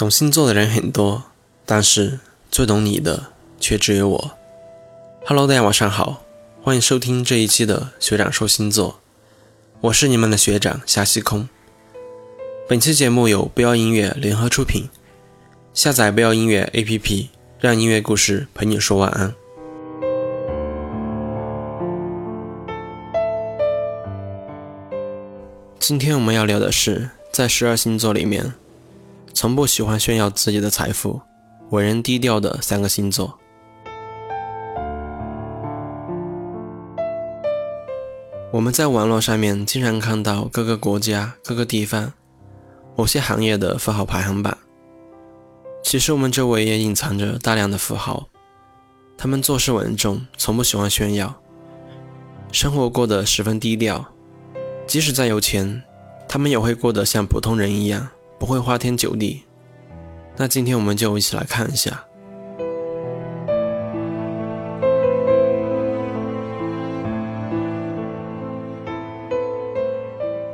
懂星座的人很多，但是最懂你的却只有我。Hello，大家晚上好，欢迎收听这一期的学长说星座，我是你们的学长夏西空。本期节目由不要音乐联合出品，下载不要音乐 APP，让音乐故事陪你说晚安。今天我们要聊的是，在十二星座里面。从不喜欢炫耀自己的财富，为人低调的三个星座。我们在网络上面经常看到各个国家、各个地方某些行业的富豪排行榜。其实我们周围也隐藏着大量的富豪，他们做事稳重，从不喜欢炫耀，生活过得十分低调。即使再有钱，他们也会过得像普通人一样。不会花天酒地，那今天我们就一起来看一下。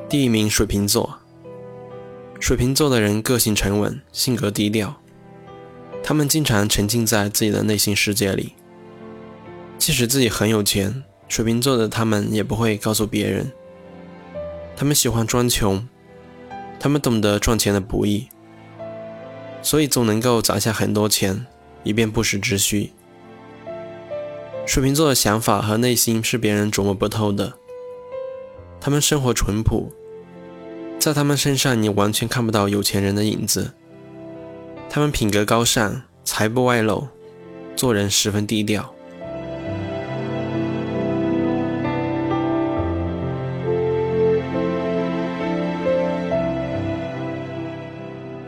第一名，水瓶座。水瓶座的人个性沉稳，性格低调，他们经常沉浸在自己的内心世界里。即使自己很有钱，水瓶座的他们也不会告诉别人。他们喜欢装穷。他们懂得赚钱的不易，所以总能够攒下很多钱，以便不时之需。水瓶座的想法和内心是别人琢磨不透的。他们生活淳朴，在他们身上你完全看不到有钱人的影子。他们品格高尚，财不外露，做人十分低调。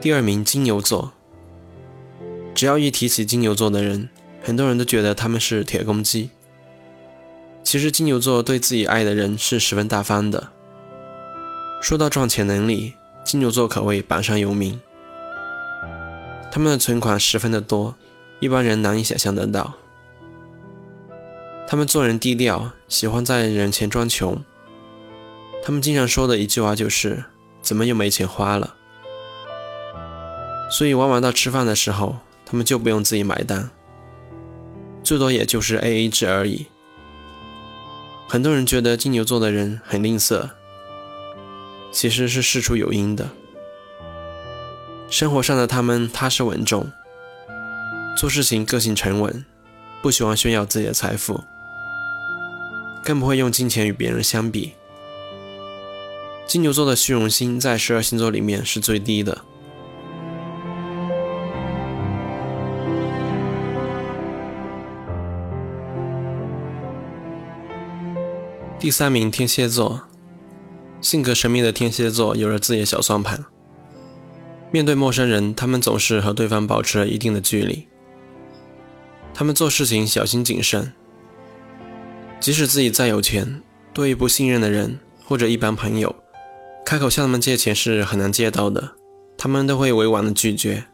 第二名，金牛座。只要一提起金牛座的人，很多人都觉得他们是铁公鸡。其实金牛座对自己爱的人是十分大方的。说到赚钱能力，金牛座可谓榜上有名。他们的存款十分的多，一般人难以想象得到。他们做人低调，喜欢在人前装穷。他们经常说的一句话就是：“怎么又没钱花了？”所以，往往到吃饭的时候，他们就不用自己买单，最多也就是 A A 制而已。很多人觉得金牛座的人很吝啬，其实是事出有因的。生活上的他们踏实稳重，做事情个性沉稳，不喜欢炫耀自己的财富，更不会用金钱与别人相比。金牛座的虚荣心在十二星座里面是最低的。第三名，天蝎座。性格神秘的天蝎座有着自己的小算盘。面对陌生人，他们总是和对方保持了一定的距离。他们做事情小心谨慎，即使自己再有钱，对于不信任的人或者一般朋友，开口向他们借钱是很难借到的，他们都会委婉的拒绝。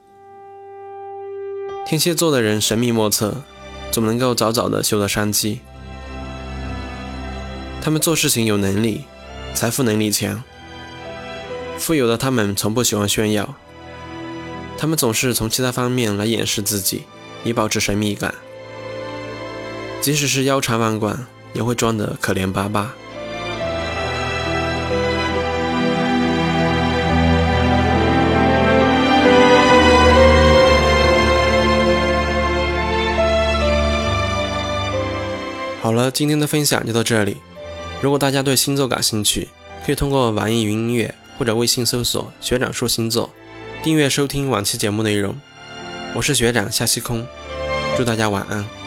天蝎座的人神秘莫测，总能够早早的嗅到商机。他们做事情有能力，财富能力强，富有的他们从不喜欢炫耀，他们总是从其他方面来掩饰自己，以保持神秘感。即使是腰缠万贯，也会装得可怜巴巴。好了，今天的分享就到这里。如果大家对星座感兴趣，可以通过网易云音乐或者微信搜索“学长说星座”，订阅收听往期节目内容。我是学长夏西空，祝大家晚安。